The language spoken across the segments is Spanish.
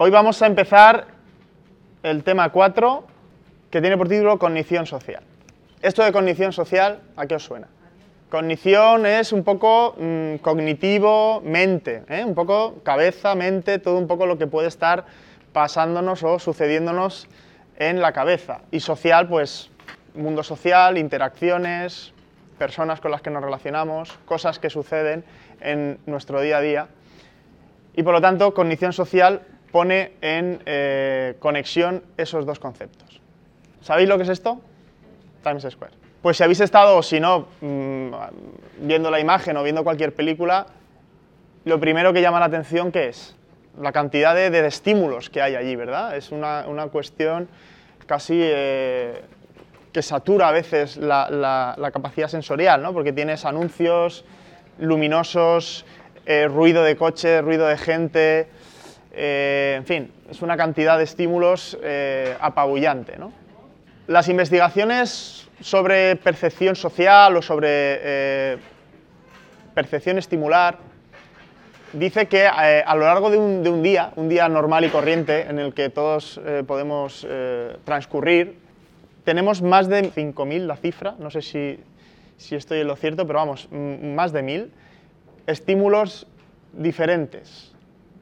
Hoy vamos a empezar el tema 4, que tiene por título Cognición Social. Esto de cognición social, ¿a qué os suena? Cognición es un poco mm, cognitivo, mente, ¿eh? un poco cabeza, mente, todo un poco lo que puede estar pasándonos o sucediéndonos en la cabeza. Y social, pues mundo social, interacciones, personas con las que nos relacionamos, cosas que suceden en nuestro día a día. Y por lo tanto, cognición social pone en eh, conexión esos dos conceptos. ¿Sabéis lo que es esto? Times Square. Pues si habéis estado, si no, mm, viendo la imagen o viendo cualquier película, lo primero que llama la atención, ¿qué es? La cantidad de, estímulos que hay allí, ¿verdad? Es una, cuestión casi eh, que satura a veces la, capacidad sensorial, ¿no? Porque tienes anuncios luminosos, eh, ruido de coche, ruido de gente, eh, en fin, es una cantidad de estímulos apabullante. Las investigaciones sobre percepción social o sobre eh, percepción estimular dice que a lo largo de un, día, un día normal y corriente en el que todos podemos transcurrir, tenemos más de 5.000, la cifra, no sé si, si estoy en lo cierto, pero vamos, más de 1.000 estímulos diferentes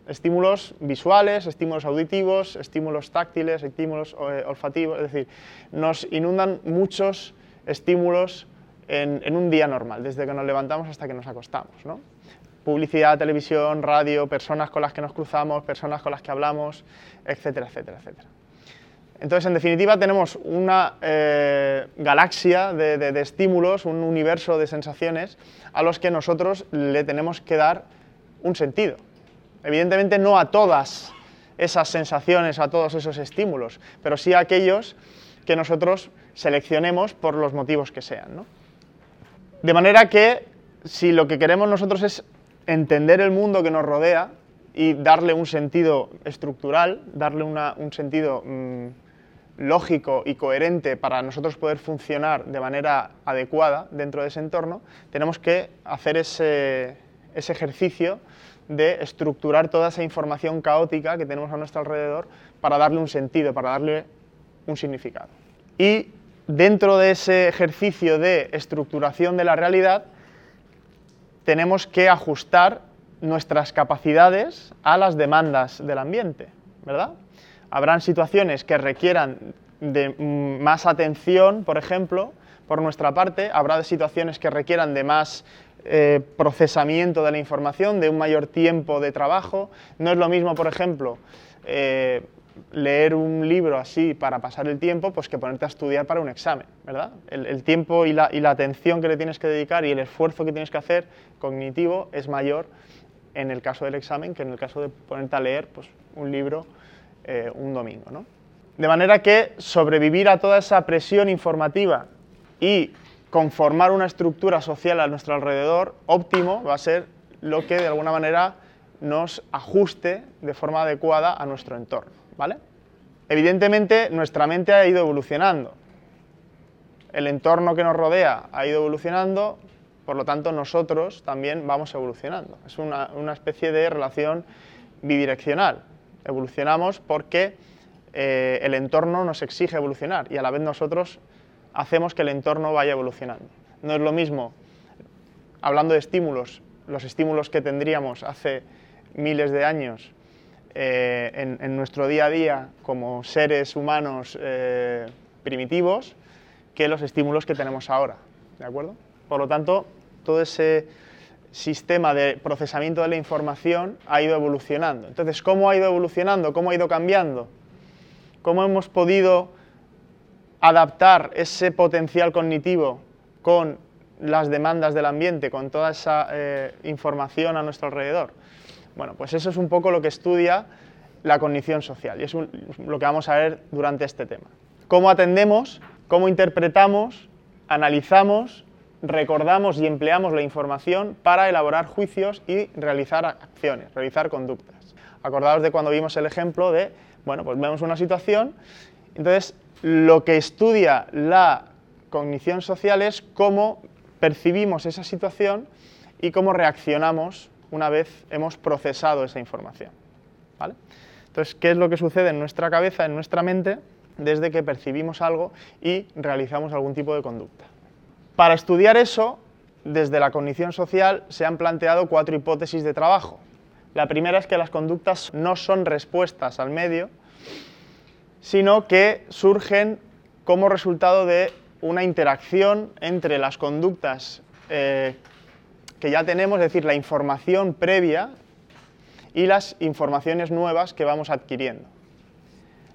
estímulos visuales, estímulos auditivos, estímulos táctiles, estímulos eh, olfativos, es decir, nos inundan muchos estímulos en, un día normal, desde que nos levantamos hasta que nos acostamos. Publicidad, televisión, radio, personas con las que nos cruzamos, personas con las que hablamos, etcétera, etcétera, etcétera. Entonces, en definitiva, tenemos una eh, galaxia de estímulos, un universo de sensaciones a los que nosotros le tenemos que dar un sentido. Evidentemente no a todas esas sensaciones, a todos esos estímulos, pero sí a aquellos que nosotros seleccionemos por los motivos que sean. De manera que si lo que queremos nosotros es entender el mundo que nos rodea y darle un sentido estructural, darle un sentido mm, lógico y coherente para nosotros poder funcionar de manera adecuada dentro de ese entorno, tenemos que hacer ese, ese ejercicio de estructurar toda esa información caótica que tenemos a nuestro alrededor para darle un sentido, para darle un significado. Y dentro de ese ejercicio de estructuración de la realidad, tenemos que ajustar nuestras capacidades a las demandas del ambiente, ¿verdad? Habrán situaciones que requieran de más atención, por ejemplo, por nuestra parte, habrá situaciones que requieran de más eh, procesamiento de la información, de un mayor tiempo de trabajo. No es lo mismo, por ejemplo, eh, leer un libro así para pasar el tiempo, pues que ponerte a estudiar para un examen, ¿verdad? El, tiempo y la, atención que le tienes que dedicar y el esfuerzo que tienes que hacer cognitivo es mayor en el caso del examen que en el caso de ponerte a leer pues, un libro eh, un domingo, ¿no? De manera que sobrevivir a toda esa presión informativa y conformar una estructura social a nuestro alrededor óptimo va a ser lo que de alguna manera nos ajuste de forma adecuada a nuestro entorno. ¿vale? Evidentemente nuestra mente ha ido evolucionando, el entorno que nos rodea ha ido evolucionando, por lo tanto nosotros también vamos evolucionando. Es una, especie de relación bidireccional. Evolucionamos porque eh, el entorno nos exige evolucionar y a la vez nosotros hacemos que el entorno vaya evolucionando. No es lo mismo, hablando de estímulos, los estímulos que tendríamos hace miles de años eh, en, nuestro día a día como seres humanos eh, primitivos, que los estímulos que tenemos ahora. ¿De acuerdo? Por lo tanto, todo ese sistema de procesamiento de la información ha ido evolucionando. Entonces, ¿cómo ha ido evolucionando? ¿Cómo ha ido cambiando? ¿Cómo hemos podido adaptar ese potencial cognitivo con las demandas del ambiente, con toda esa eh, información a nuestro alrededor? Bueno, pues eso es un poco lo que estudia la cognición social y es lo que vamos a ver durante este tema. Cómo atendemos, cómo interpretamos, analizamos recordamos y empleamos la información para elaborar juicios y realizar acciones, realizar conductas. Acordaos de cuando vimos el ejemplo de, bueno, pues vemos una situación, entonces lo que estudia la cognición social es cómo percibimos esa situación y cómo reaccionamos una vez hemos procesado esa información. ¿vale? Entonces, ¿qué es lo que sucede en nuestra cabeza, en nuestra mente, desde que percibimos algo y realizamos algún tipo de conducta? Para estudiar eso, desde la cognición social se han planteado cuatro hipótesis de trabajo. La primera es que las conductas no son respuestas al medio, sino que surgen como resultado de una interacción entre las conductas eh, que ya tenemos, es decir, la información previa y las informaciones nuevas que vamos adquiriendo.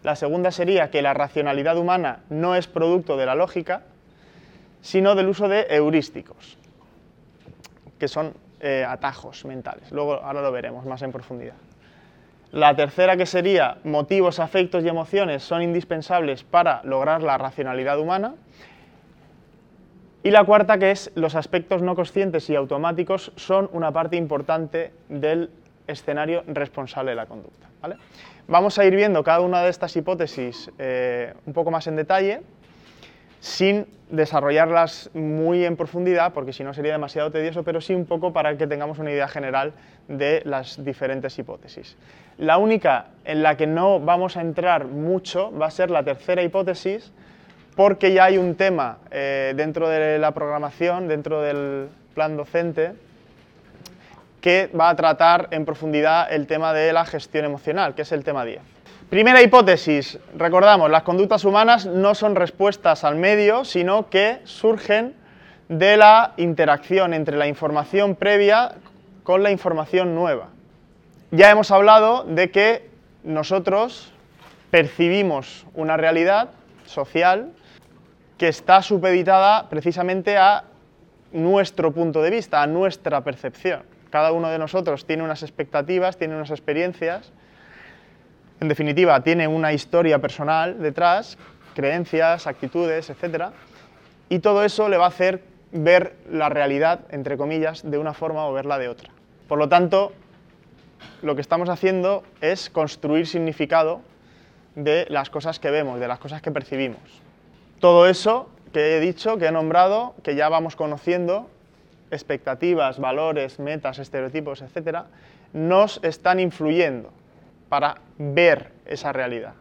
La segunda sería que la racionalidad humana no es producto de la lógica, sino del uso de heurísticos, que son eh, atajos mentales. Luego, ahora lo veremos más en profundidad. La tercera, que sería motivos, afectos y emociones, son indispensables para lograr la racionalidad humana. Y la cuarta, que es los aspectos no conscientes y automáticos, son una parte importante del escenario responsable de la conducta. Vamos a ir viendo cada una de estas hipótesis eh, un poco más en detalle, sin desarrollarlas muy en profundidad, porque si no sería demasiado tedioso, pero sí un poco para que tengamos una idea general de las diferentes hipótesis. La única en la que no vamos a entrar mucho va a ser la tercera hipótesis, porque ya hay un tema eh, dentro de la programación, dentro del plan docente, que va a tratar en profundidad el tema de la gestión emocional, que es el tema 10. Primera hipótesis, recordamos, las conductas humanas no son respuestas al medio, sino que surgen de la interacción entre la información previa con la información nueva. Ya hemos hablado de que nosotros percibimos una realidad social que está supeditada precisamente a nuestro punto de vista, a nuestra percepción. Cada uno de nosotros tiene unas expectativas, tiene unas experiencias, en definitiva, tiene una historia personal detrás, creencias, actitudes, etc. Y todo eso le va a hacer ver la realidad, entre comillas, de una forma o verla de otra. Por lo tanto, lo que estamos haciendo es construir significado de las cosas que vemos, de las cosas que percibimos. Todo eso que he dicho, que he nombrado, que ya vamos conociendo, expectativas, valores, metas, estereotipos, etcétera, nos están influyendo para ver esa realidad.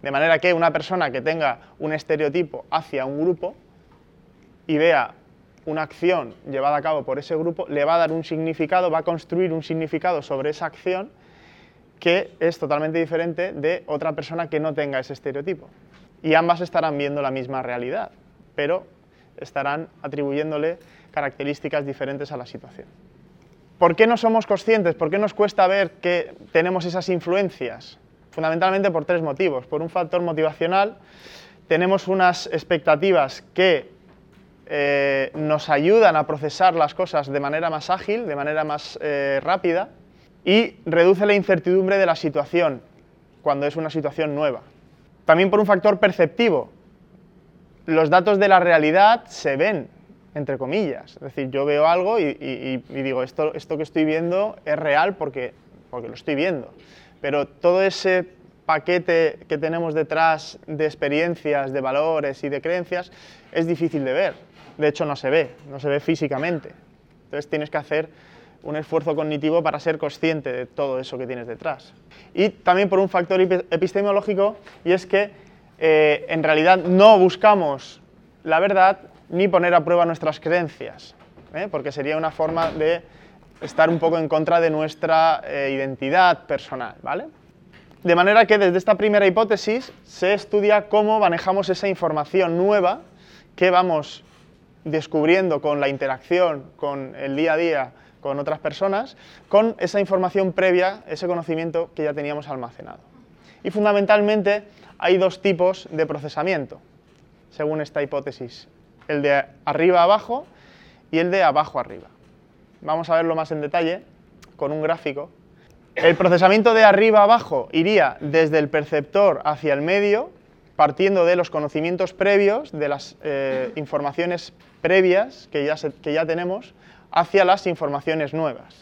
De manera que una persona que tenga un estereotipo hacia un grupo y vea una acción llevada a cabo por ese grupo, le va a dar un significado, va a construir un significado sobre esa acción que es totalmente diferente de otra persona que no tenga ese estereotipo y ambas estarán viendo la misma realidad, pero estarán atribuyéndole características diferentes a la situación. ¿Por qué no somos conscientes? ¿Por qué nos cuesta ver que tenemos esas influencias? Fundamentalmente por tres motivos. Por un factor motivacional, tenemos unas expectativas que eh, nos ayudan a procesar las cosas de manera más ágil, de manera más eh, rápida, y reduce la incertidumbre de la situación cuando es una situación nueva. También por un factor perceptivo. Los datos de la realidad se ven, entre comillas. Es decir, yo veo algo y, digo, esto, esto que estoy viendo es real porque, porque lo estoy viendo. Pero todo ese paquete que tenemos detrás de experiencias, de valores y de creencias es difícil de ver. De hecho, no se ve, no se ve físicamente. Entonces tienes que hacer un esfuerzo cognitivo para ser consciente de todo eso que tienes detrás. Y también por un factor epistemológico, y es que eh, en realidad no buscamos la verdad ni poner a prueba nuestras creencias, ¿eh? porque sería una forma de estar un poco en contra de nuestra eh, identidad personal, ¿vale? De manera que desde esta primera hipótesis se estudia cómo manejamos esa información nueva que vamos descubriendo con la interacción, con el día a día con otras personas, con esa información previa, ese conocimiento que ya teníamos almacenado. Y fundamentalmente hay dos tipos de procesamiento, según esta hipótesis, el de arriba abajo y el de abajo arriba. Vamos a verlo más en detalle con un gráfico. El procesamiento de arriba abajo iría desde el perceptor hacia el medio partiendo de los conocimientos previos, de las eh, informaciones previas que ya, que ya tenemos, hacia las informaciones nuevas.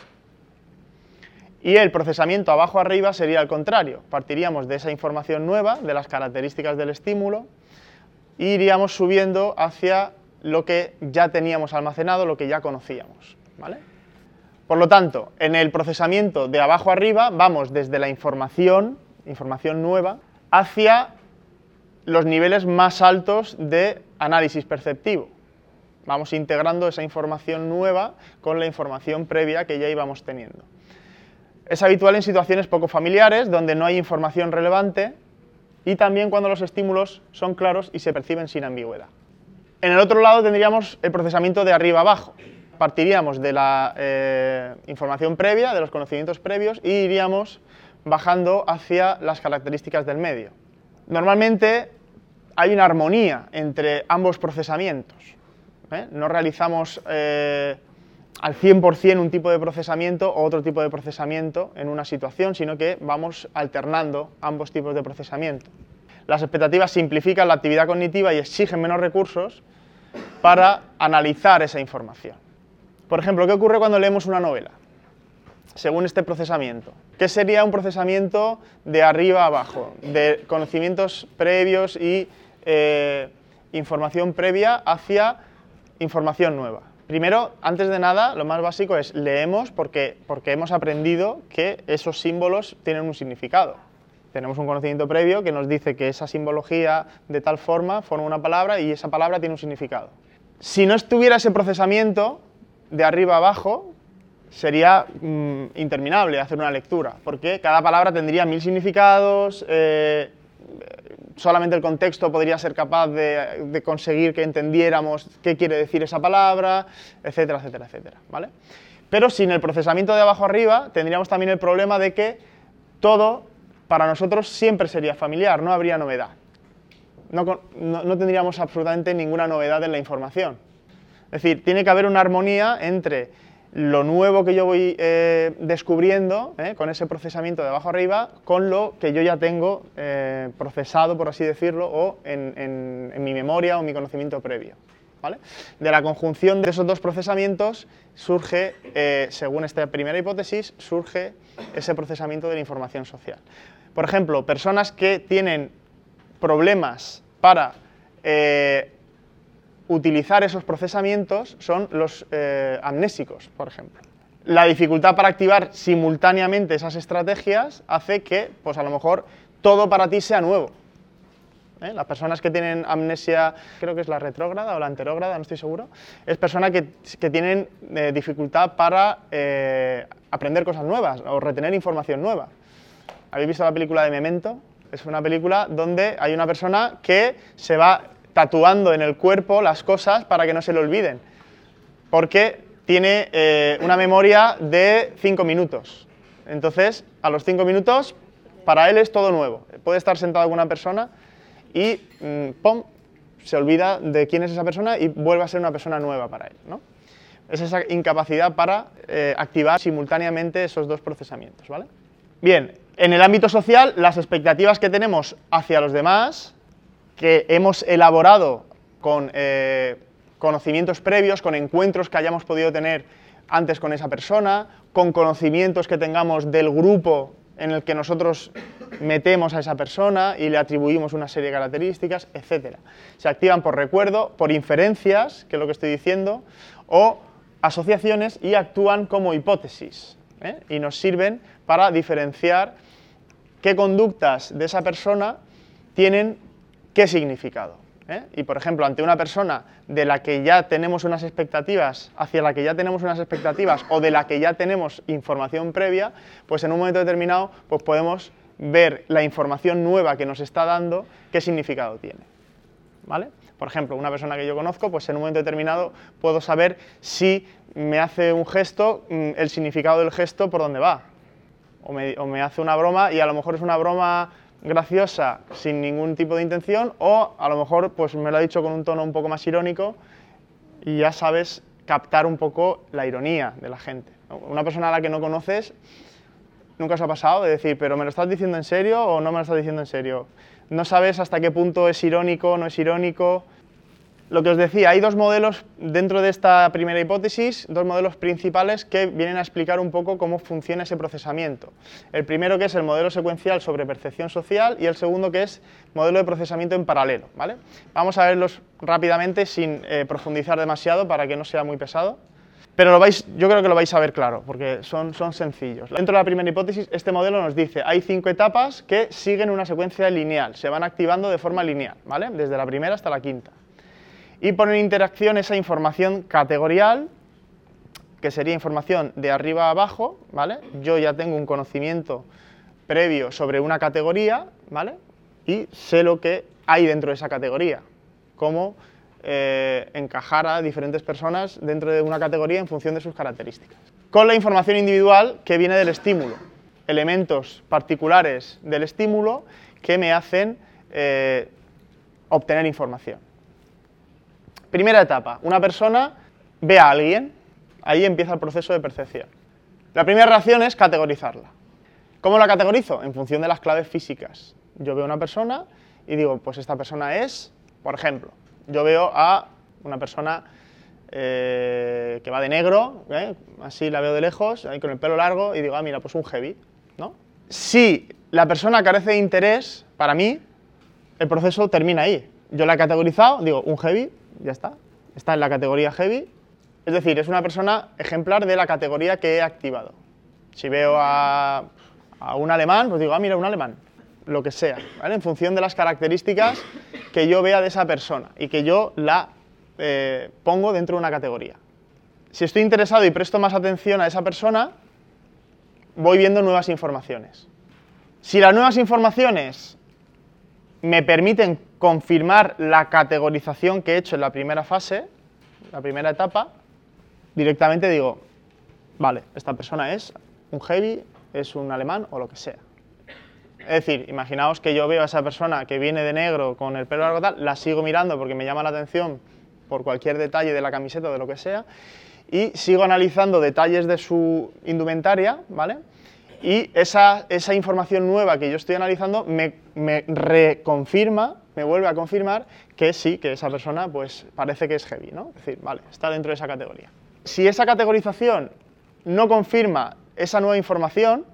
Y el procesamiento abajo arriba sería al contrario. Partiríamos de esa información nueva, de las características del estímulo, e iríamos subiendo hacia lo que ya teníamos almacenado, lo que ya conocíamos. ¿vale? Por lo tanto, en el procesamiento de abajo arriba vamos desde la información, información nueva, hacia los niveles más altos de análisis perceptivo. Vamos integrando esa información nueva con la información previa que ya íbamos teniendo. Es habitual en situaciones poco familiares, donde no hay información relevante, y también cuando los estímulos son claros y se perciben sin ambigüedad. En el otro lado tendríamos el procesamiento de arriba abajo. Partiríamos de la eh, información previa, de los conocimientos previos, y iríamos bajando hacia las características del medio. Normalmente hay una armonía entre ambos procesamientos. ¿eh? No realizamos eh, al 100% un tipo de procesamiento o otro tipo de procesamiento en una situación, sino que vamos alternando ambos tipos de procesamiento. Las expectativas simplifican la actividad cognitiva y exigen menos recursos para analizar esa información. Por ejemplo, ¿qué ocurre cuando leemos una novela? Según este procesamiento. ¿Qué sería un procesamiento de arriba a abajo? De conocimientos previos y eh, información previa hacia información nueva. Primero, antes de nada, lo más básico es leemos porque, porque hemos aprendido que esos símbolos tienen un significado. Tenemos un conocimiento previo que nos dice que esa simbología de tal forma forma una palabra y esa palabra tiene un significado. Si no estuviera ese procesamiento de arriba abajo, sería mm, interminable hacer una lectura, porque cada palabra tendría mil significados, eh, solamente el contexto podría ser capaz de, conseguir que entendiéramos qué quiere decir esa palabra, etcétera, etcétera, etcétera, ¿vale? Pero sin el procesamiento de abajo arriba tendríamos también el problema de que todo para nosotros siempre sería familiar, no habría novedad. No, no tendríamos absolutamente ninguna novedad en la información. Es decir, tiene que haber una armonía entre lo nuevo que yo voy eh, descubriendo eh, con ese procesamiento de abajo arriba con lo que yo ya tengo eh, procesado, por así decirlo, o en, mi memoria o mi conocimiento previo. De la conjunción de esos dos procesamientos surge, según esta primera hipótesis, surge ese procesamiento de la información social. Por ejemplo, personas que tienen problemas para utilizar esos procesamientos son los eh, amnésicos, por ejemplo. La dificultad para activar simultáneamente esas estrategias hace que, pues a lo mejor, todo para ti sea nuevo. ¿Eh? Las personas que tienen amnesia, creo que es la retrógrada o la anterógrada, no estoy seguro, es personas que, tienen eh, dificultad para aprender cosas nuevas o retener información nueva. ¿Habéis visto la película de Memento? Es una película donde hay una persona que se va tatuando en el cuerpo las cosas para que no se le olviden. Porque tiene eh, una memoria de 5 minutos. Entonces, a los 5 minutos, para él es todo nuevo. Puede estar sentado alguna persona y mm, ¡pum! se olvida de quién es esa persona y vuelve a ser una persona nueva para él. ¿no? Es esa incapacidad para eh, activar simultáneamente esos dos procesamientos. ¿vale? Bien, en el ámbito social, las expectativas que tenemos hacia los demás que hemos elaborado con eh, conocimientos previos, con encuentros que hayamos podido tener antes con esa persona, con conocimientos que tengamos del grupo en el que nosotros metemos a esa persona y le atribuimos una serie de características, etc. Se activan por recuerdo, por inferencias, que es lo que estoy diciendo, o asociaciones y actúan como hipótesis ¿eh? y nos sirven para diferenciar qué conductas de esa persona tienen ¿Qué significado? ¿Eh? Y por ejemplo, ante una persona de la que ya tenemos unas expectativas, hacia la que ya tenemos unas expectativas o de la que ya tenemos información previa, pues en un momento determinado pues podemos ver la información nueva que nos está dando, qué significado tiene. ¿Vale? Por ejemplo, una persona que yo conozco, pues en un momento determinado puedo saber si me hace un gesto, mm, el significado del gesto por dónde va. O me, o me hace una broma y a lo mejor es una broma graciosa sin ningún tipo de intención o a lo mejor pues me lo ha dicho con un tono un poco más irónico y ya sabes captar un poco la ironía de la gente. Una persona a la que no conoces Nunca os ha pasado de decir, pero ¿me lo estás diciendo en serio o no me lo estás diciendo en serio? No sabes hasta qué punto es irónico, no es irónico. Lo que os decía, hay dos modelos dentro de esta primera hipótesis, dos modelos principales que vienen a explicar un poco cómo funciona ese procesamiento. El primero que es el modelo secuencial sobre percepción social y el segundo que es modelo de procesamiento en paralelo. ¿vale? Vamos a verlos rápidamente sin eh, profundizar demasiado para que no sea muy pesado. Pero lo vais, yo creo que lo vais a ver claro, porque son, son sencillos. Dentro de la primera hipótesis, este modelo nos dice hay cinco etapas que siguen una secuencia lineal, se van activando de forma lineal, ¿vale? desde la primera hasta la quinta y poner en interacción esa información categorial, que sería información de arriba a abajo, ¿vale? Yo ya tengo un conocimiento previo sobre una categoría, ¿vale? Y sé lo que hay dentro de esa categoría, cómo eh, encajar a diferentes personas dentro de una categoría en función de sus características. Con la información individual que viene del estímulo, elementos particulares del estímulo que me hacen eh, obtener información. Primera etapa, una persona ve a alguien, ahí empieza el proceso de percepción. La primera reacción es categorizarla. ¿Cómo la categorizo? En función de las claves físicas. Yo veo a una persona y digo, pues esta persona es, por ejemplo, yo veo a una persona eh, que va de negro, ¿eh? así la veo de lejos, ahí con el pelo largo, y digo, ah, mira, pues un heavy, ¿no? Si la persona carece de interés, para mí, el proceso termina ahí. Yo la he categorizado, digo, un heavy, ya está. Está en la categoría heavy. Es decir, es una persona ejemplar de la categoría que he activado. Si veo a, un alemán, pues digo, ah, mira, un alemán. Lo que sea, ¿vale? En función de las características que yo vea de esa persona y que yo la eh, pongo dentro de una categoría. Si estoy interesado y presto más atención a esa persona, voy viendo nuevas informaciones. Si las nuevas informaciones me permiten confirmar la categorización que he hecho en la primera fase, la primera etapa, directamente digo, vale, esta persona es un heavy, es un alemán o lo que sea. Es decir, imaginaos que yo veo a esa persona que viene de negro con el pelo largo tal, la sigo mirando porque me llama la atención por cualquier detalle de la camiseta o de lo que sea, y sigo analizando detalles de su indumentaria, ¿vale? Y esa, esa información nueva que yo estoy analizando me, me reconfirma me vuelve a confirmar que sí, que esa persona pues parece que es heavy, ¿no? Es decir, vale, está dentro de esa categoría. Si esa categorización no confirma esa nueva información,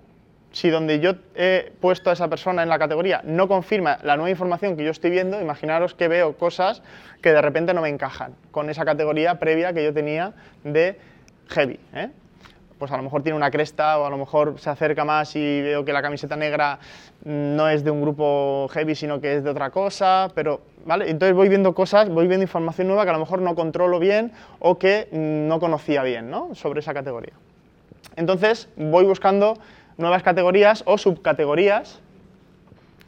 si donde yo he puesto a esa persona en la categoría no confirma la nueva información que yo estoy viendo, imaginaros que veo cosas que de repente no me encajan con esa categoría previa que yo tenía de heavy. ¿eh? Pues a lo mejor tiene una cresta o a lo mejor se acerca más y veo que la camiseta negra no es de un grupo heavy, sino que es de otra cosa, pero, ¿vale? Entonces voy viendo cosas, voy viendo información nueva que a lo mejor no controlo bien o que no conocía bien, ¿no? Sobre esa categoría. Entonces voy buscando nuevas categorías o subcategorías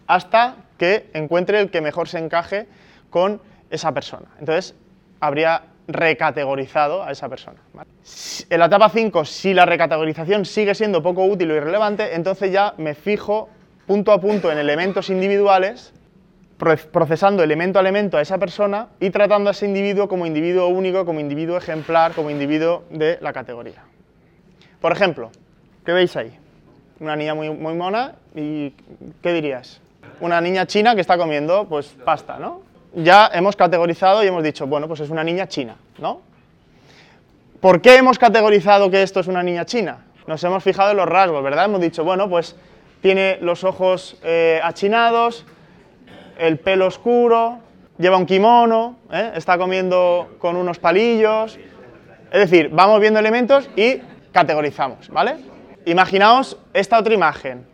hasta que encuentre el que mejor se encaje con esa persona. Entonces habría recategorizado a esa persona. En la etapa 5, si la recategorización sigue siendo poco útil o irrelevante, entonces ya me fijo punto a punto en elementos individuales, procesando elemento a elemento a esa persona y tratando a ese individuo como individuo único, como individuo ejemplar, como individuo de la categoría. Por ejemplo, ¿qué veis ahí? Una niña muy, muy mona y ¿qué dirías? Una niña china que está comiendo pues pasta, ¿no? Ya hemos categorizado y hemos dicho, bueno, pues es una niña china, ¿no? ¿Por qué hemos categorizado que esto es una niña china? Nos hemos fijado en los rasgos, ¿verdad? Hemos dicho, bueno, pues tiene los ojos eh, achinados, el pelo oscuro, lleva un kimono, ¿eh? está comiendo con unos palillos. Es decir, vamos viendo elementos y categorizamos, ¿vale? Imaginaos esta otra imagen.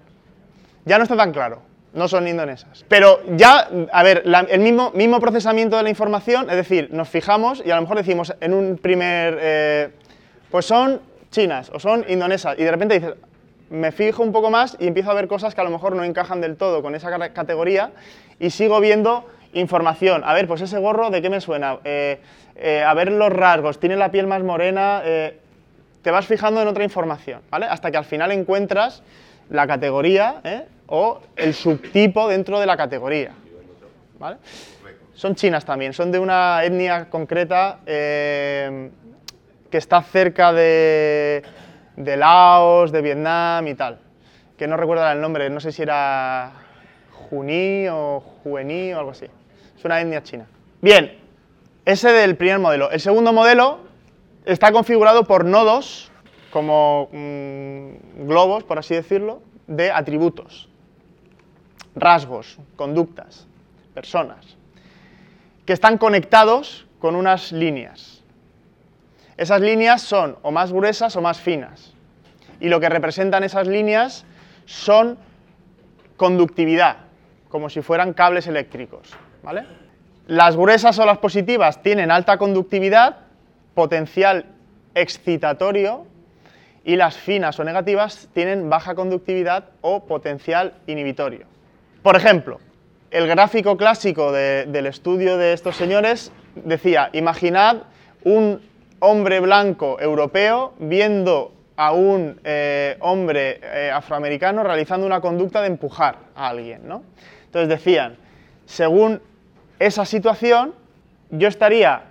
Ya no está tan claro no son indonesas. Pero ya, a ver, el mismo, mismo procesamiento de la información, es decir, nos fijamos y a lo mejor decimos en un primer, eh, pues son chinas o son indonesas, y de repente dices, me fijo un poco más y empiezo a ver cosas que a lo mejor no encajan del todo con esa categoría y sigo viendo información. A ver, pues ese gorro, ¿de qué me suena? Eh, eh, a ver los rasgos, tiene la piel más morena, te vas fijando en otra información, ¿vale? Hasta que al final encuentras la categoría, o el subtipo dentro de la categoría. ¿vale? Son chinas también, son de una etnia concreta eh, que está cerca de, Laos, de Vietnam y tal, que no recuerdo el nombre, no sé si era Juní o Juení o algo así. Es una etnia china. Bien, ese del primer modelo. El segundo modelo está configurado por nodos, como mm, globos, por así decirlo, de atributos, rasgos, conductas, personas, que están conectados con unas líneas. Esas líneas son o más gruesas o más finas. Y lo que representan esas líneas son conductividad, como si fueran cables eléctricos. ¿vale? Las gruesas o las positivas tienen alta conductividad, potencial excitatorio, y las finas o negativas tienen baja conductividad o potencial inhibitorio. Por ejemplo, el gráfico clásico del estudio de estos señores decía, imaginad un hombre blanco europeo viendo a un eh, hombre eh, afroamericano realizando una conducta de empujar a alguien. ¿no? Entonces decían, según esa situación, yo estaría,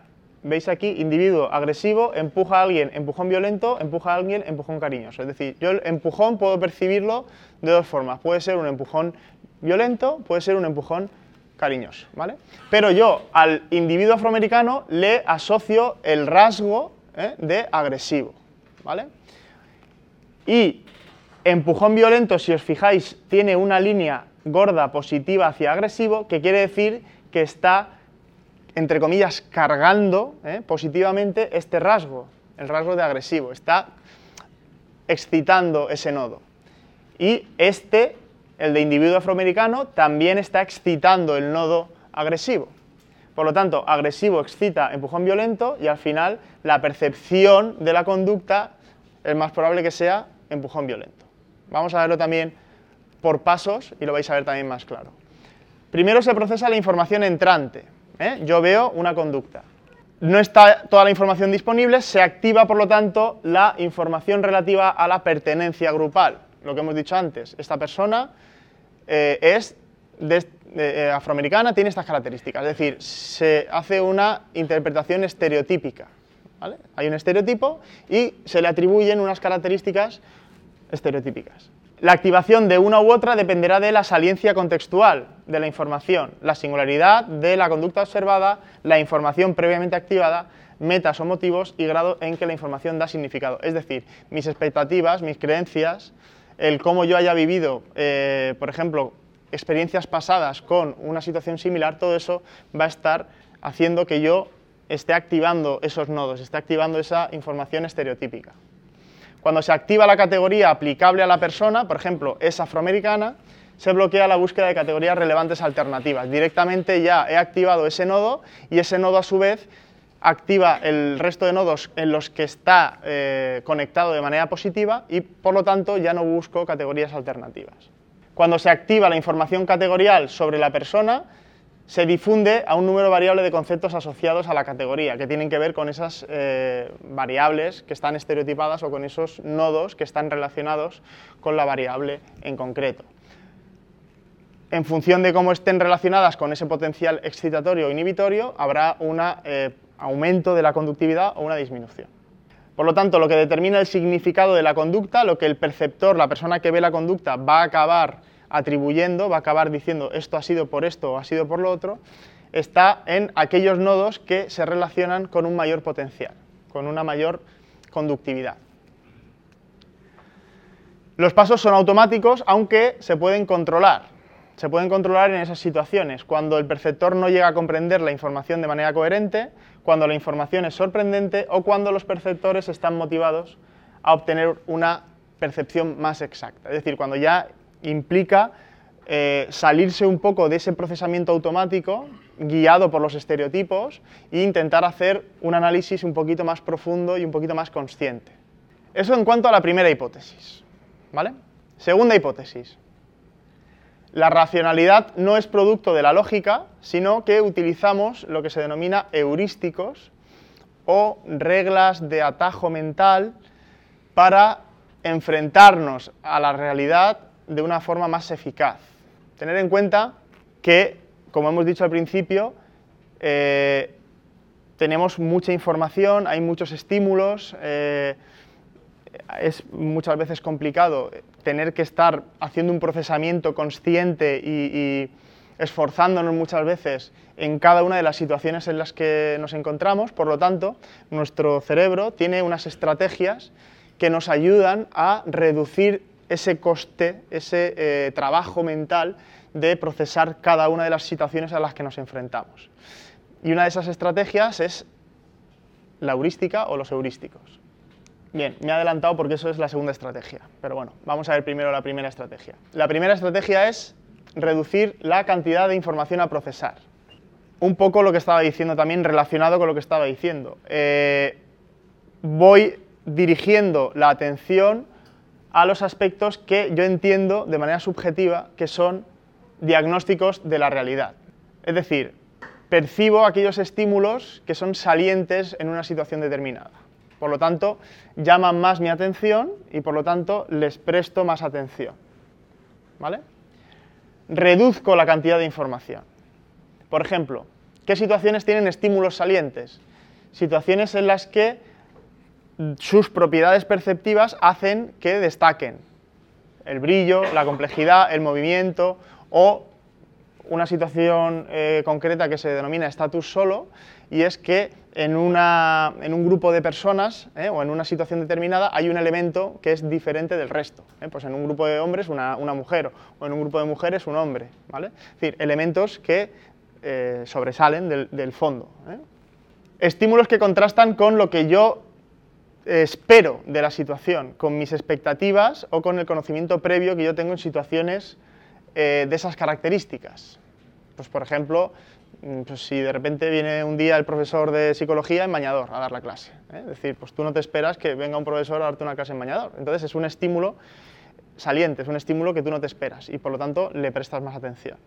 veis aquí, individuo agresivo, empuja a alguien, empujón violento, empuja a alguien, empujón cariñoso. Es decir, yo el empujón puedo percibirlo de dos formas. Puede ser un empujón violento, puede ser un empujón cariñoso, ¿vale? Pero yo al individuo afroamericano le asocio el rasgo ¿eh? de agresivo, ¿vale? Y empujón violento, si os fijáis, tiene una línea gorda positiva hacia agresivo, que quiere decir que está, entre comillas, cargando ¿eh? positivamente este rasgo, el rasgo de agresivo, está excitando ese nodo. Y este, el de individuo afroamericano, también está excitando el nodo agresivo. Por lo tanto, agresivo excita empujón violento y al final la percepción de la conducta es más probable que sea empujón violento. Vamos a verlo también por pasos y lo vais a ver también más claro. Primero se procesa la información entrante. ¿eh? Yo veo una conducta. No está toda la información disponible, se activa por lo tanto la información relativa a la pertenencia grupal. Lo que hemos dicho antes, esta persona eh, es eh, afroamericana, tiene estas características. Es decir, se hace una interpretación estereotípica. Hay un estereotipo y se le atribuyen unas características estereotípicas. La activación de una u otra dependerá de la saliencia contextual de la información, la singularidad de la conducta observada, la información previamente activada, metas o motivos y grado en que la información da significado. Es decir, mis expectativas, mis creencias, el cómo yo haya vivido, eh, por ejemplo, experiencias pasadas con una situación similar, todo eso va a estar haciendo que yo esté activando esos nodos, esté activando esa información estereotípica. Cuando se activa la categoría aplicable a la persona, por ejemplo, es afroamericana, se bloquea la búsqueda de categorías relevantes alternativas. Directamente ya he activado ese nodo y ese nodo a su vez activa el resto de nodos en los que está eh, conectado de manera positiva y por lo tanto ya no busco categorías alternativas. Cuando se activa la información categorial sobre la persona, se difunde a un número variable de conceptos asociados a la categoría, que tienen que ver con esas eh, variables que están estereotipadas o con esos nodos que están relacionados con la variable en concreto. En función de cómo estén relacionadas con ese potencial excitatorio o inhibitorio, habrá un eh, aumento de la conductividad o una disminución. Por lo tanto, lo que determina el significado de la conducta, lo que el perceptor, la persona que ve la conducta, va a acabar atribuyendo, va a acabar diciendo esto ha sido por esto o ha sido por lo otro, está en aquellos nodos que se relacionan con un mayor potencial, con una mayor conductividad. Los pasos son automáticos, aunque se pueden controlar. Se pueden controlar en esas situaciones, cuando el perceptor no llega a comprender la información de manera coherente, cuando la información es sorprendente o cuando los perceptores están motivados a obtener una percepción más exacta. Es decir, cuando ya implica eh, salirse un poco de ese procesamiento automático guiado por los estereotipos e intentar hacer un análisis un poquito más profundo y un poquito más consciente. Eso en cuanto a la primera hipótesis. ¿vale? Segunda hipótesis. La racionalidad no es producto de la lógica, sino que utilizamos lo que se denomina heurísticos o reglas de atajo mental para enfrentarnos a la realidad de una forma más eficaz. Tener en cuenta que, como hemos dicho al principio, eh, tenemos mucha información, hay muchos estímulos, eh, es muchas veces complicado tener que estar haciendo un procesamiento consciente y, esforzándonos muchas veces en cada una de las situaciones en las que nos encontramos. Por lo tanto, nuestro cerebro tiene unas estrategias que nos ayudan a reducir ese coste, ese eh, trabajo mental de procesar cada una de las situaciones a las que nos enfrentamos. Y una de esas estrategias es la heurística o los heurísticos. Bien, me he adelantado porque eso es la segunda estrategia, pero bueno, vamos a ver primero la primera estrategia. La primera estrategia es reducir la cantidad de información a procesar. Un poco lo que estaba diciendo también relacionado con lo que estaba diciendo. Eh, voy dirigiendo la atención a los aspectos que yo entiendo de manera subjetiva que son diagnósticos de la realidad. Es decir, percibo aquellos estímulos que son salientes en una situación determinada. Por lo tanto, llaman más mi atención y por lo tanto les presto más atención. ¿Vale? Reduzco la cantidad de información. Por ejemplo, ¿qué situaciones tienen estímulos salientes? Situaciones en las que sus propiedades perceptivas hacen que destaquen el brillo, la complejidad, el movimiento o una situación eh, concreta que se denomina estatus solo y es que en, un grupo de personas eh, o en una situación determinada hay un elemento que es diferente del resto. Eh. Pues en un grupo de hombres una, mujer o en un grupo de mujeres un hombre. ¿vale? Es decir, elementos que sobresalen del, del fondo. Estímulos que contrastan con lo que yo espero de la situación, con mis expectativas o con el conocimiento previo que yo tengo en situaciones eh, de esas características. Pues por ejemplo, pues si de repente viene un día el profesor de psicología en bañador a dar la clase. ¿eh? Es decir, pues tú no te esperas que venga un profesor a darte una clase en bañador. Entonces es un estímulo saliente, es un estímulo que tú no te esperas y por lo tanto le prestas más atención.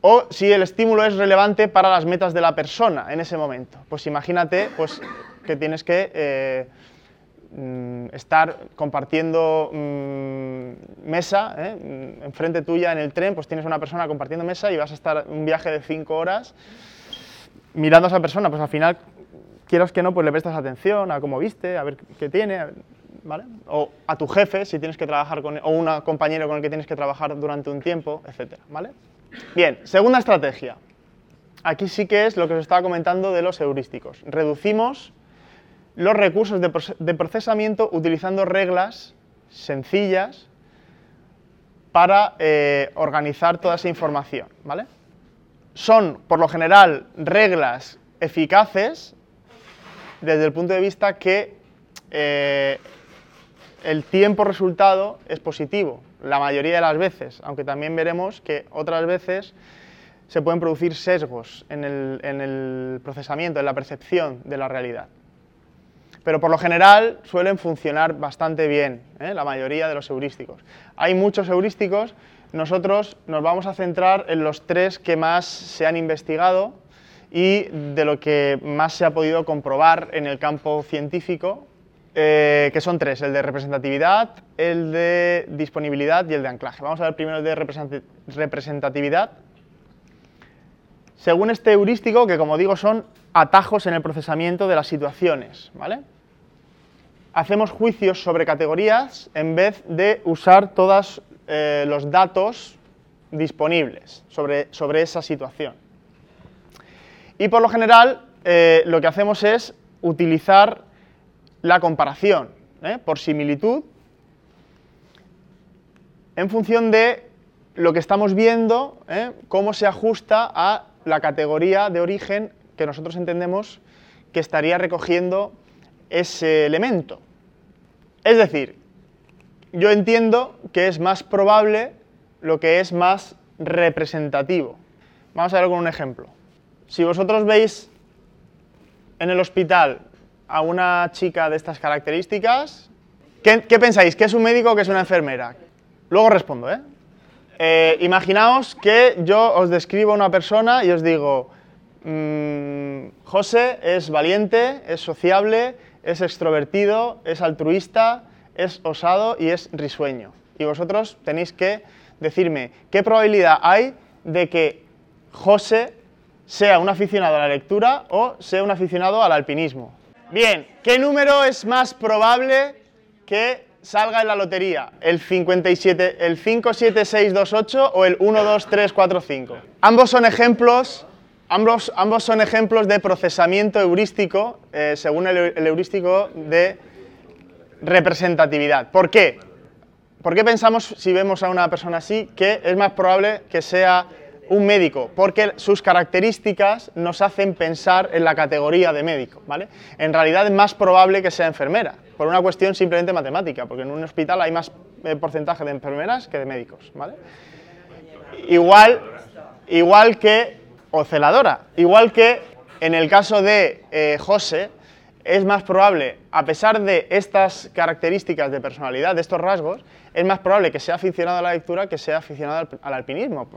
O si el estímulo es relevante para las metas de la persona en ese momento. Pues imagínate pues, que tienes que eh, Mm, estar compartiendo mm, mesa, ¿eh? Mm, enfrente tuya en el tren, pues tienes una persona compartiendo mesa y vas a estar un viaje de cinco horas mirando a esa persona, pues al final, quieras que no, pues le prestas atención a cómo viste, a ver qué tiene, ¿vale? O a tu jefe, si tienes que trabajar con, o un compañero con el que tienes que trabajar durante un tiempo, etcétera, ¿vale? Bien, segunda estrategia. Aquí sí que es lo que os estaba comentando de los heurísticos. Reducimos los recursos de procesamiento utilizando reglas sencillas para eh, organizar toda esa información. ¿vale? Son, por lo general, reglas eficaces desde el punto de vista que eh, el tiempo resultado es positivo, la mayoría de las veces, aunque también veremos que otras veces se pueden producir sesgos en el procesamiento, en la percepción de la realidad pero por lo general suelen funcionar bastante bien, ¿eh? la mayoría de los heurísticos. Hay muchos heurísticos, nosotros nos vamos a centrar en los tres que más se han investigado y de lo que más se ha podido comprobar en el campo científico, eh, que son tres, el de representatividad, el de disponibilidad y el de anclaje. Vamos a ver primero el de representatividad. Según este heurístico, que como digo son atajos en el procesamiento de las situaciones, ¿vale? Hacemos juicios sobre categorías en vez de usar todos eh, los datos disponibles sobre, sobre, esa situación. Y por lo general eh, lo que hacemos es utilizar la comparación ¿eh? por similitud en función de lo que estamos viendo, cómo se ajusta a la categoría de origen que nosotros entendemos que estaría recogiendo ese elemento. Es decir, yo entiendo que es más probable lo que es más representativo. Vamos a ver con un ejemplo. Si vosotros veis en el hospital a una chica de estas características, ¿qué, pensáis? ¿Que es un médico o que es una enfermera? Luego respondo, ¿eh? ¿eh? Imaginaos que yo os describo a una persona y os digo, mm, José es valiente, es sociable, es extrovertido, es altruista, es osado y es risueño. Y vosotros tenéis que decirme qué probabilidad hay de que José sea un aficionado a la lectura o sea un aficionado al alpinismo. Bien, ¿qué número es más probable que salga en la lotería el 57, el 57628 o el 12345. Ambos son ejemplos, ambos, son ejemplos de procesamiento heurístico eh, según el, el heurístico de representatividad. ¿Por qué? ¿Por qué pensamos, si vemos a una persona así, que es más probable que sea un médico? Porque sus características nos hacen pensar en la categoría de médico, ¿vale? En realidad es más probable que sea enfermera, por una cuestión simplemente matemática, porque en un hospital hay más eh, porcentaje de enfermeras que de médicos, ¿vale? Igual, igual que, o celadora, igual que en el caso de eh, José, es más probable, a pesar de estas características de personalidad, de estos rasgos, es más probable que sea aficionado a la lectura que sea aficionado al, al alpinismo.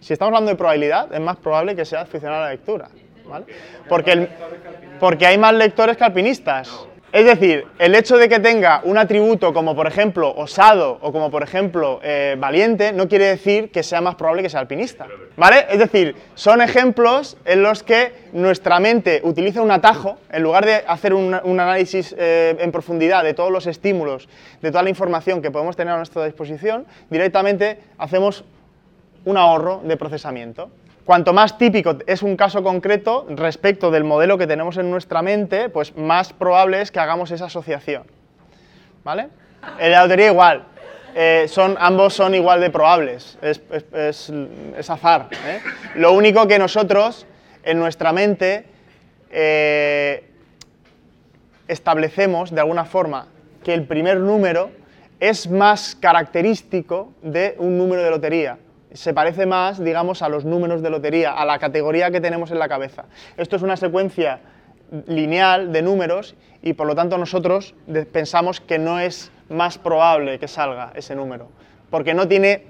Si estamos hablando de probabilidad, es más probable que sea aficionado a la lectura. ¿vale? Porque, porque hay más lectores que alpinistas. Es decir, el hecho de que tenga un atributo como por ejemplo osado o como por ejemplo eh, valiente no quiere decir que sea más probable que sea alpinista. ¿Vale? Es decir, son ejemplos en los que nuestra mente utiliza un atajo, en lugar de hacer un, análisis eh, en profundidad de todos los estímulos, de toda la información que podemos tener a nuestra disposición, directamente hacemos un ahorro de procesamiento. Cuanto más típico es un caso concreto respecto del modelo que tenemos en nuestra mente, pues más probable es que hagamos esa asociación. ¿Vale? En la lotería igual. Eh, son, ambos son igual de probables. Es, azar. ¿eh? Lo único que nosotros, en nuestra mente, eh, establecemos de alguna forma que el primer número es más característico de un número de lotería. Se parece más, digamos, a los números de lotería, a la categoría que tenemos en la cabeza. Esto es una secuencia lineal de números y por lo tanto nosotros pensamos que no es más probable que salga ese número, porque no tiene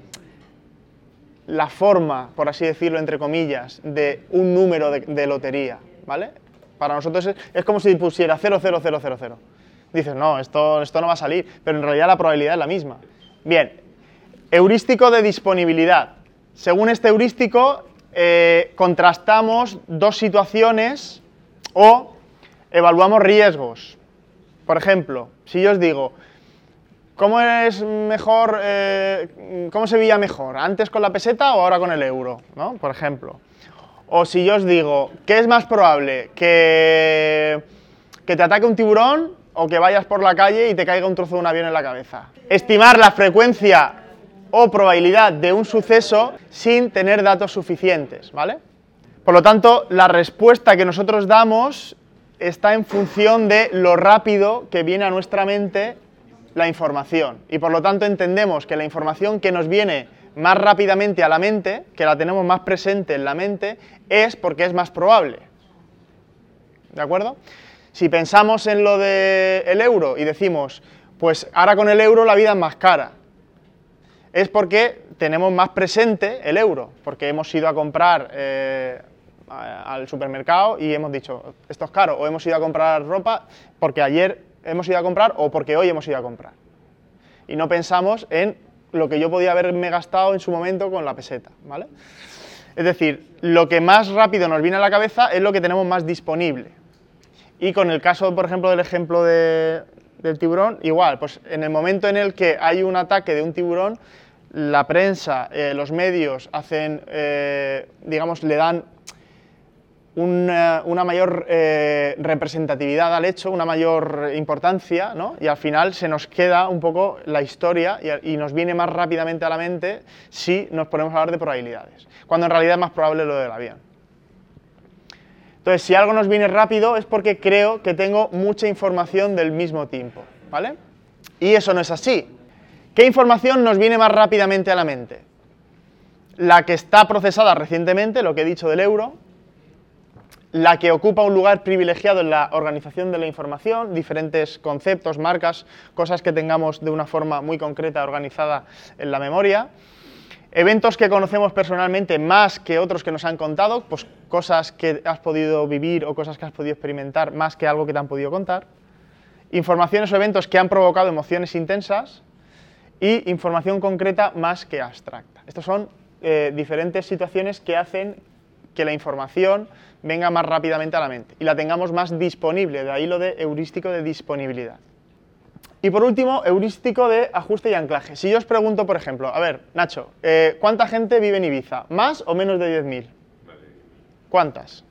la forma, por así decirlo, entre comillas, de un número de, de lotería, ¿vale? Para nosotros es, es como si pusiera 00000. Dices, no, esto, esto no va a salir, pero en realidad la probabilidad es la misma. Bien, heurístico de disponibilidad. Según este heurístico, eh, contrastamos dos situaciones o evaluamos riesgos. Por ejemplo, si yo os digo, ¿Cómo es mejor, eh, cómo se veía mejor? ¿Antes con la peseta o ahora con el euro? ¿no? Por ejemplo. O si yo os digo, ¿qué es más probable? ¿Que, ¿Que te ataque un tiburón o que vayas por la calle y te caiga un trozo de un avión en la cabeza? Estimar la frecuencia o probabilidad de un suceso sin tener datos suficientes, ¿vale? Por lo tanto, la respuesta que nosotros damos está en función de lo rápido que viene a nuestra mente la información. Y por lo tanto entendemos que la información que nos viene más rápidamente a la mente, que la tenemos más presente en la mente, es porque es más probable. ¿De acuerdo? Si pensamos en lo del euro y decimos, pues ahora con el euro la vida es más cara, es porque tenemos más presente el euro, porque hemos ido a comprar eh, al supermercado y hemos dicho, esto es caro, o hemos ido a comprar ropa porque ayer hemos ido a comprar o porque hoy hemos ido a comprar. Y no pensamos en lo que yo podía haberme gastado en su momento con la peseta, ¿vale? Es decir, lo que más rápido nos viene a la cabeza es lo que tenemos más disponible. Y con el caso, por ejemplo, del ejemplo de- del tiburón, igual, pues en el momento en el que hay un ataque de un tiburón, la prensa, eh, los medios hacen, eh, digamos, le dan una, una mayor eh, representatividad al hecho, una mayor importancia, ¿no? Y al final se nos queda un poco la historia y, y nos viene más rápidamente a la mente si nos ponemos a hablar de probabilidades, cuando en realidad es más probable lo del avión. Entonces, si algo nos viene rápido es porque creo que tengo mucha información del mismo tiempo, ¿vale? Y eso no es así. ¿Qué información nos viene más rápidamente a la mente? La que está procesada recientemente, lo que he dicho del euro, la que ocupa un lugar privilegiado en la organización de la información, diferentes conceptos, marcas, cosas que tengamos de una forma muy concreta organizada en la memoria, eventos que conocemos personalmente más que otros que nos han contado, pues cosas que has podido vivir o cosas que has podido experimentar más que algo que te han podido contar, informaciones o eventos que han provocado emociones intensas y información concreta más que abstracta. Estas son eh, diferentes situaciones que hacen que la información venga más rápidamente a la mente y la tengamos más disponible, de ahí lo de heurístico de disponibilidad. Y por último, heurístico de ajuste y anclaje. Si yo os pregunto, por ejemplo, a ver, Nacho, eh, ¿cuánta gente vive en Ibiza? ¿Más o menos de 10.000? ¿Cuántas?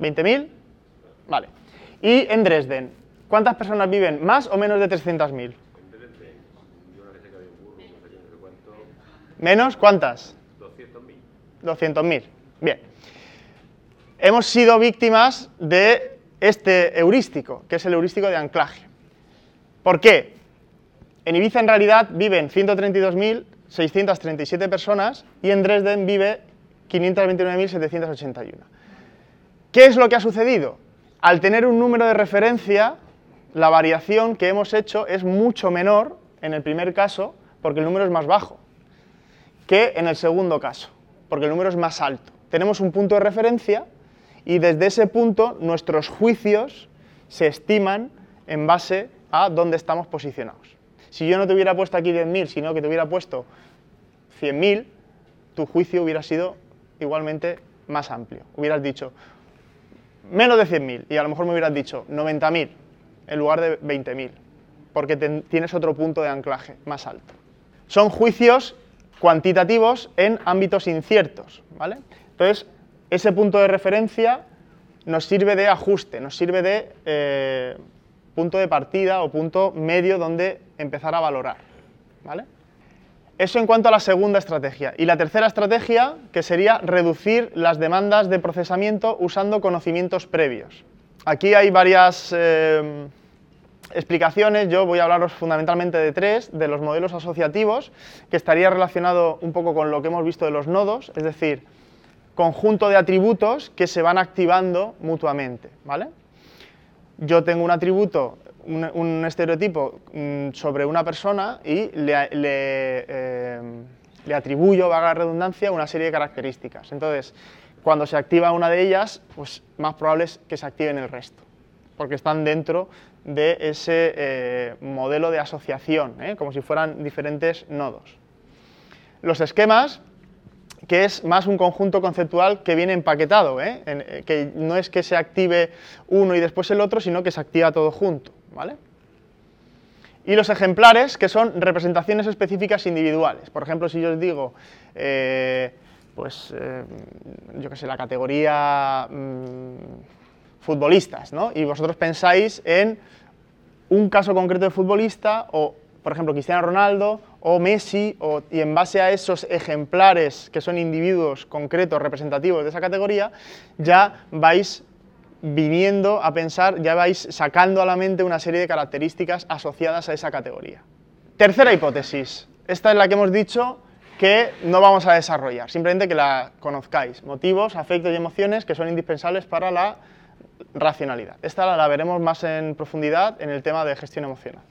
¿20.000? Vale. Y en Dresden, ¿cuántas personas viven? ¿Más o menos de 300.000? ¿Menos? ¿Cuántas? 200.000. 200.000. Bien. Hemos sido víctimas de este heurístico, que es el heurístico de anclaje. ¿Por qué? En Ibiza en realidad viven 132.637 personas y en Dresden vive 529.781. ¿Qué es lo que ha sucedido? Al tener un número de referencia, la variación que hemos hecho es mucho menor en el primer caso, porque el número es más bajo, que en el segundo caso, porque el número es más alto. Tenemos un punto de referencia y desde ese punto nuestros juicios se estiman en base a dónde estamos posicionados. Si yo no te hubiera puesto aquí 10.000, sino que te hubiera puesto 100.000, tu juicio hubiera sido igualmente más amplio. Hubieras dicho menos de 100.000 y a lo mejor me hubieras dicho 90.000 en lugar de 20.000, porque tienes otro punto de anclaje más alto. Son juicios cuantitativos en ámbitos inciertos, ¿vale? Entonces, ese punto de referencia nos sirve de ajuste, nos sirve de eh, punto de partida o punto medio donde empezar a valorar. ¿vale? Eso en cuanto a la segunda estrategia. Y la tercera estrategia, que sería reducir las demandas de procesamiento usando conocimientos previos. Aquí hay varias eh, explicaciones, yo voy a hablaros fundamentalmente de tres, de los modelos asociativos, que estaría relacionado un poco con lo que hemos visto de los nodos, es decir, conjunto de atributos que se van activando mutuamente, ¿vale? Yo tengo un atributo, un, estereotipo mm, sobre una persona y le, eh, le, atribuyo, vaga la redundancia, una serie de características. Entonces, cuando se activa una de ellas, pues más probable es que se activen el resto, porque están dentro de ese eh, modelo de asociación, ¿eh? como si fueran diferentes nodos. Los esquemas que es más un conjunto conceptual que viene empaquetado, ¿eh? Que no es que se active uno y después el otro, sino que se activa todo junto. ¿vale? Y los ejemplares, que son representaciones específicas individuales. Por ejemplo, si yo os digo, pues, yo qué sé, la categoría mm, futbolistas, ¿no? y vosotros pensáis en un caso concreto de futbolista o por ejemplo, Cristiano Ronaldo o Messi, y en base a esos ejemplares que son individuos concretos, representativos de esa categoría, ya vais viniendo a pensar, ya vais sacando a la mente una serie de características asociadas a esa categoría. Tercera hipótesis, esta es la que hemos dicho que no vamos a desarrollar, simplemente que la conozcáis, motivos, afectos y emociones que son indispensables para la racionalidad. Esta la veremos más en profundidad en el tema de gestión emocional.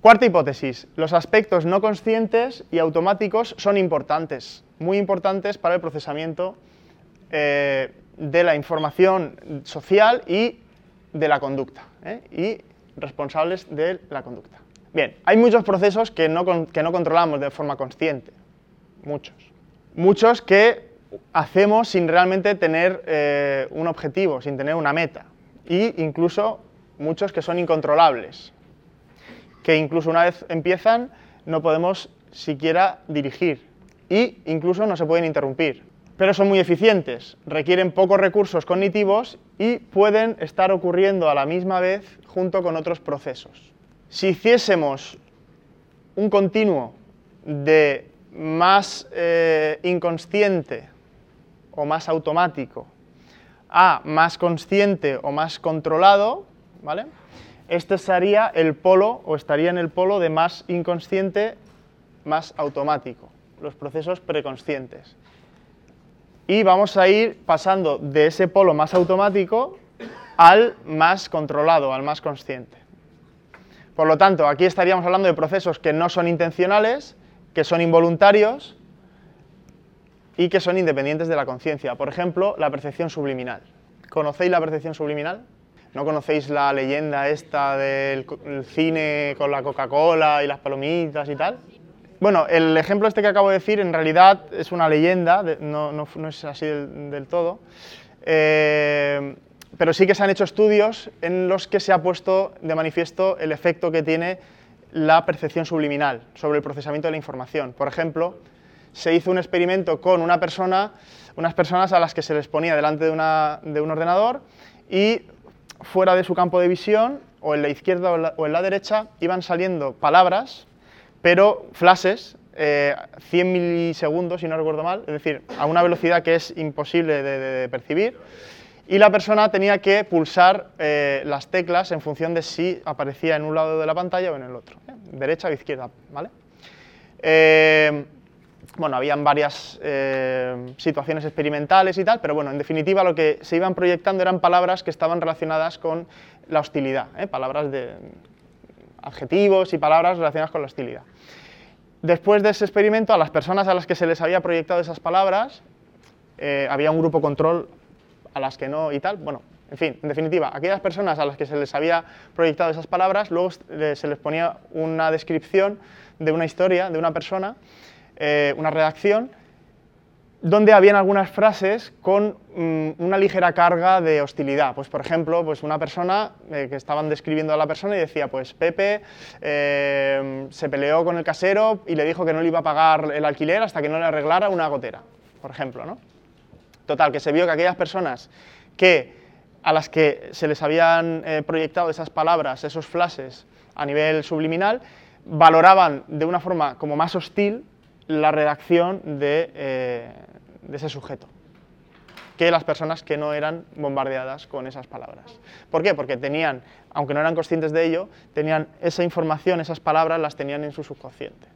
Cuarta hipótesis, los aspectos no conscientes y automáticos son importantes, muy importantes para el procesamiento eh, de la información social y de la conducta, ¿eh? y responsables de la conducta. Bien, hay muchos procesos que no, que no controlamos de forma consciente, muchos. Muchos que hacemos sin realmente tener eh, un objetivo, sin tener una meta, y incluso muchos que son incontrolables, que incluso una vez empiezan no podemos siquiera dirigir y incluso no se pueden interrumpir. Pero son muy eficientes, requieren pocos recursos cognitivos y pueden estar ocurriendo a la misma vez junto con otros procesos. Si hiciésemos un continuo de más eh, inconsciente o más automático a más consciente o más controlado, ¿vale? este sería el polo o estaría en el polo de más inconsciente, más automático, los procesos preconscientes. Y vamos a ir pasando de ese polo más automático al más controlado, al más consciente. Por lo tanto, aquí estaríamos hablando de procesos que no son intencionales, que son involuntarios y que son independientes de la conciencia. Por ejemplo, la percepción subliminal. ¿Conocéis la percepción subliminal? ¿No conocéis la leyenda esta del cine con la Coca-Cola y las palomitas y tal? Bueno, el ejemplo este que acabo de decir en realidad es una leyenda, no, es así del, todo. Eh, pero sí que se han hecho estudios en los que se ha puesto de manifiesto el efecto que tiene la percepción subliminal sobre el procesamiento de la información. Por ejemplo, se hizo un experimento con una persona, unas personas a las que se les ponía delante de, un ordenador y fuera de su campo de visión, o en la izquierda o en la, derecha, iban saliendo palabras, pero flashes, 100 eh, milisegundos, si no recuerdo mal, es decir, a una velocidad que es imposible de percibir, y la persona tenía que pulsar eh, las teclas en función de si aparecía en un lado de la pantalla o en el otro, ¿eh? derecha o izquierda, ¿vale? Eh, bueno, habían varias situaciones experimentales y tal, pero bueno, en definitiva lo que se iban proyectando eran palabras que estaban relacionadas con la hostilidad, palabras de adjetivos y palabras relacionadas con la hostilidad. Después de ese experimento, a las personas a las que se les había proyectado esas palabras, había un grupo control a las que no y tal. Bueno, en fin, en definitiva, aquellas personas a las que se les había proyectado esas palabras, luego se les ponía una descripción de una historia, de una persona, eh, una redacción, donde habían algunas frases con mm, una ligera carga de hostilidad. Pues, por ejemplo, pues una persona eh, que estaban describiendo a la persona y decía, pues Pepe eh, se peleó con el casero y le dijo que no le iba a pagar el alquiler hasta que no le arreglara una gotera, por ejemplo, ¿no? Total, que se vio que aquellas personas que, a las que se les habían proyectado esas palabras, esos flashes a nivel subliminal, valoraban de una forma como más hostil la redacción de, eh, de ese sujeto que las personas que no eran bombardeadas con esas palabras. ¿Por qué? Porque tenían, aunque no eran conscientes de ello, tenían esa información, esas palabras las tenían en su subconsciente.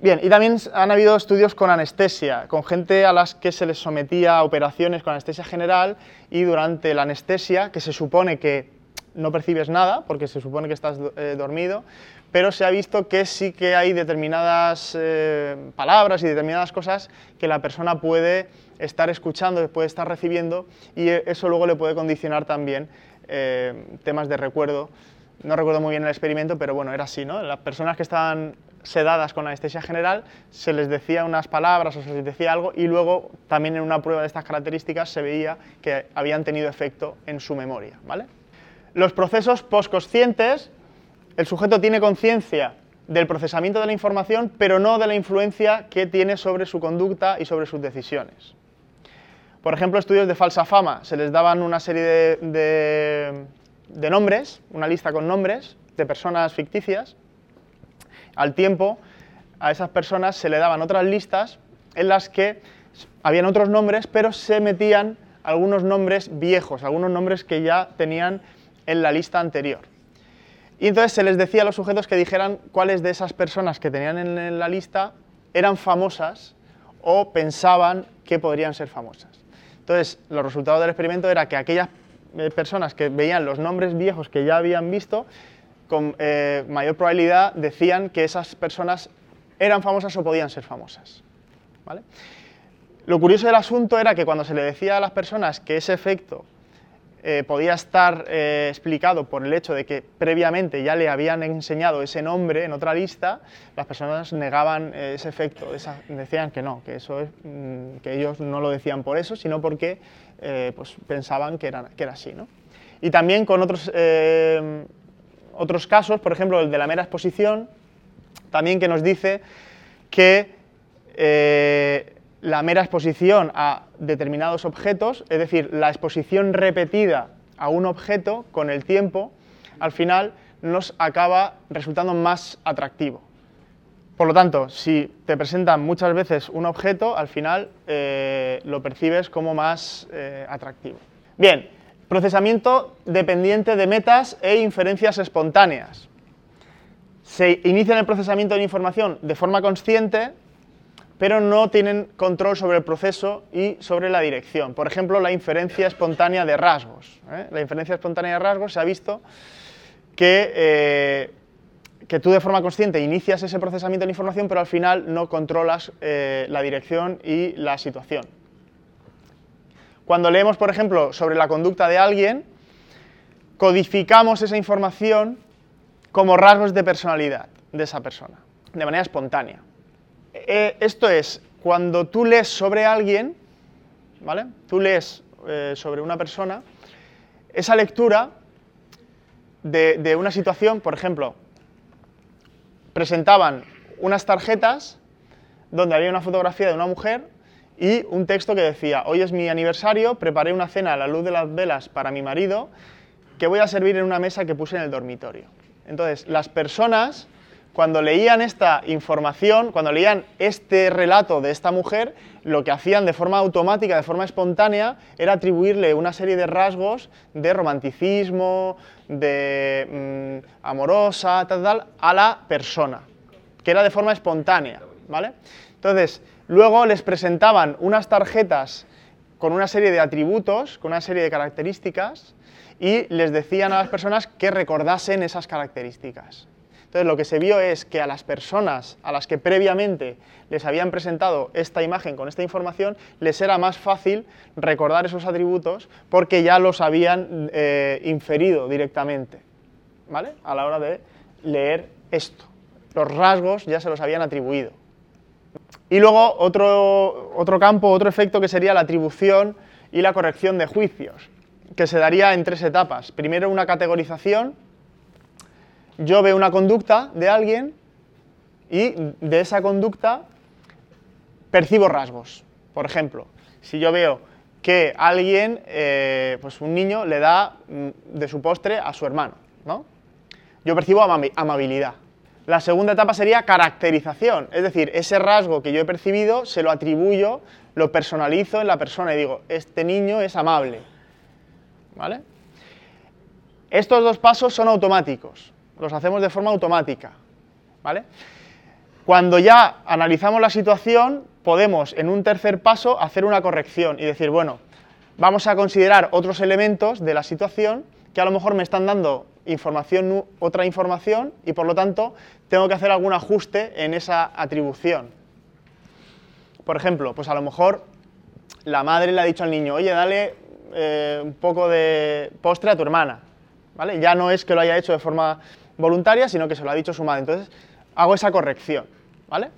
Bien, y también han habido estudios con anestesia, con gente a las que se les sometía a operaciones con anestesia general y durante la anestesia, que se supone que no percibes nada, porque se supone que estás eh, dormido, pero se ha visto que sí que hay determinadas eh, palabras y determinadas cosas que la persona puede estar escuchando, puede estar recibiendo, y eso luego le puede condicionar también eh, temas de recuerdo. No recuerdo muy bien el experimento, pero bueno, era así, ¿no? Las personas que estaban sedadas con anestesia general, se les decía unas palabras o se les decía algo y luego también en una prueba de estas características se veía que habían tenido efecto en su memoria. ¿vale? Los procesos postconscientes, el sujeto tiene conciencia del procesamiento de la información, pero no de la influencia que tiene sobre su conducta y sobre sus decisiones. Por ejemplo, estudios de falsa fama, se les daban una serie de, de nombres, una lista con nombres de personas ficticias, al tiempo, a esas personas se le daban otras listas en las que habían otros nombres, pero se metían algunos nombres viejos, algunos nombres que ya tenían en la lista anterior. Y entonces se les decía a los sujetos que dijeran cuáles de esas personas que tenían en la lista eran famosas o pensaban que podrían ser famosas. Entonces, los resultados del experimento era que aquellas eh, personas que veían los nombres viejos que ya habían visto con eh, mayor probabilidad decían que esas personas eran famosas o podían ser famosas. Lo curioso del asunto era que cuando se le decía a las personas que ese efecto eh, podía estar eh, explicado por el hecho de que previamente ya le habían enseñado ese nombre en otra lista, las personas negaban ese efecto, decían que no, que, eso mm, que ellos no lo decían por eso, sino porque pues, pensaban que era, que era así. Y también con otros otros casos, por ejemplo el de la mera exposición, también que nos dice que eh, la mera exposición a determinados objetos, es decir, la exposición repetida a un objeto con el tiempo, al final nos acaba resultando más atractivo. Por lo tanto, si te presentan muchas veces un objeto, al final eh, lo percibes como más eh, atractivo. Bien, Procesamiento dependiente de metas e inferencias espontáneas. Se inician el procesamiento de la información de forma consciente, pero no tienen control sobre el proceso y sobre la dirección. Por ejemplo, la inferencia espontánea de rasgos. ¿eh? La inferencia espontánea de rasgos se ha visto que, eh, que tú de forma consciente inicias ese procesamiento de la información, pero al final no controlas eh, la dirección y la situación. Cuando leemos, por ejemplo, sobre la conducta de alguien, codificamos esa información como rasgos de personalidad de esa persona, de manera espontánea. Eh, esto es, cuando tú lees sobre alguien, ¿vale? Tú lees eh, sobre una persona, esa lectura de, de una situación, por ejemplo, presentaban unas tarjetas donde había una fotografía de una mujer y un texto que decía, hoy es mi aniversario, preparé una cena a la luz de las velas para mi marido, que voy a servir en una mesa que puse en el dormitorio. Entonces, las personas, cuando leían esta información, cuando leían este relato de esta mujer, lo que hacían de forma automática, de forma espontánea, era atribuirle una serie de rasgos de romanticismo, de mm, amorosa, tal, tal, a la persona, que era de forma espontánea, ¿vale? Entonces, luego les presentaban unas tarjetas con una serie de atributos, con una serie de características, y les decían a las personas que recordasen esas características. Entonces lo que se vio es que a las personas a las que previamente les habían presentado esta imagen con esta información, les era más fácil recordar esos atributos porque ya los habían eh, inferido directamente, ¿vale? A la hora de leer esto. Los rasgos ya se los habían atribuido. Y luego otro, otro campo, otro efecto que sería la atribución y la corrección de juicios, que se daría en tres etapas. Primero una categorización, yo veo una conducta de alguien y de esa conducta percibo rasgos. Por ejemplo, si yo veo que alguien, eh, pues un niño, le da mm, de su postre a su hermano, ¿no? Yo percibo amabilidad. La segunda etapa sería caracterización, es decir, ese rasgo que yo he percibido se lo atribuyo, lo personalizo en la persona y digo, este niño es amable. ¿Vale? Estos dos pasos son automáticos los hacemos de forma automática. ¿vale? Cuando ya analizamos la situación, podemos en un tercer paso hacer una corrección y decir, bueno, vamos a considerar otros elementos de la situación que a lo mejor me están dando información, otra información y por lo tanto tengo que hacer algún ajuste en esa atribución. Por ejemplo, pues a lo mejor la madre le ha dicho al niño, oye, dale eh, un poco de postre a tu hermana. ¿Vale? Ya no es que lo haya hecho de forma voluntaria, sino que se lo ha dicho su madre. Entonces, hago esa corrección, ¿vale?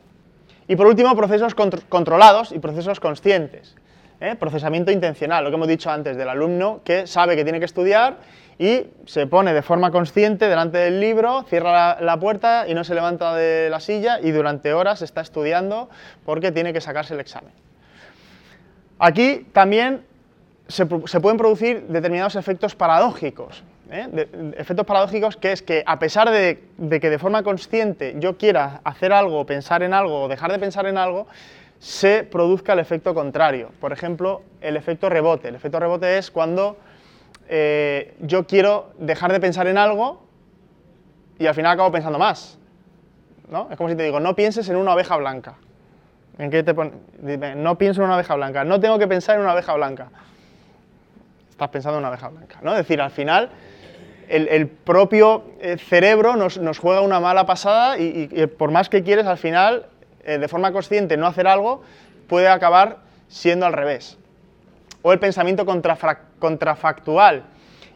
Y por último, procesos controlados y procesos conscientes. ¿eh? Procesamiento intencional, lo que hemos dicho antes del alumno que sabe que tiene que estudiar y se pone de forma consciente delante del libro, cierra la, puerta y no se levanta de la silla y durante horas está estudiando porque tiene que sacarse el examen. Aquí también se pueden producir determinados efectos paradójicos. ¿Eh? efectos paradójicos, que es que a pesar de, que de forma consciente yo quiera hacer algo, pensar en algo o dejar de pensar en algo, se produzca el efecto contrario. Por ejemplo, el efecto rebote. El efecto rebote es cuando eh, yo quiero dejar de pensar en algo y al final acabo pensando más. ¿no? Es como si te digo, no pienses en una abeja blanca. ¿En qué te No pienso en una abeja blanca. No tengo que pensar en una abeja blanca. Estás pensando en una abeja blanca. ¿no? Es decir, al final el, propio eh, cerebro nos, juega una mala pasada y, por más que quieres, al final, eh, de forma consciente, no hacer algo, puede acabar siendo al revés. O el pensamiento contrafactual,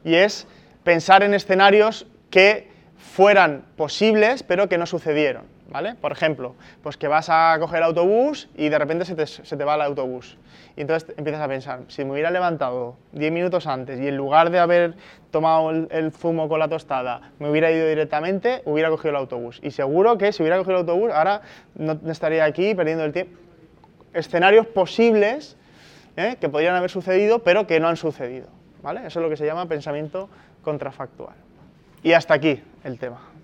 y es pensar en escenarios que fueran posibles, pero que no sucedieron. ¿vale? Por ejemplo, pues que vas a coger el autobús y de repente se te, va el autobús. Y entonces empiezas a pensar, si me hubiera levantado 10 minutos antes y en lugar de haber tomado el, zumo con la tostada, me hubiera ido directamente, hubiera cogido el autobús. Y seguro que si hubiera cogido el autobús, ahora no estaría aquí perdiendo el tiempo. Escenarios posibles ¿eh? que podrían haber sucedido, pero que no han sucedido. ¿vale? Eso es lo que se llama pensamiento contrafactual. Y hasta aquí el tema.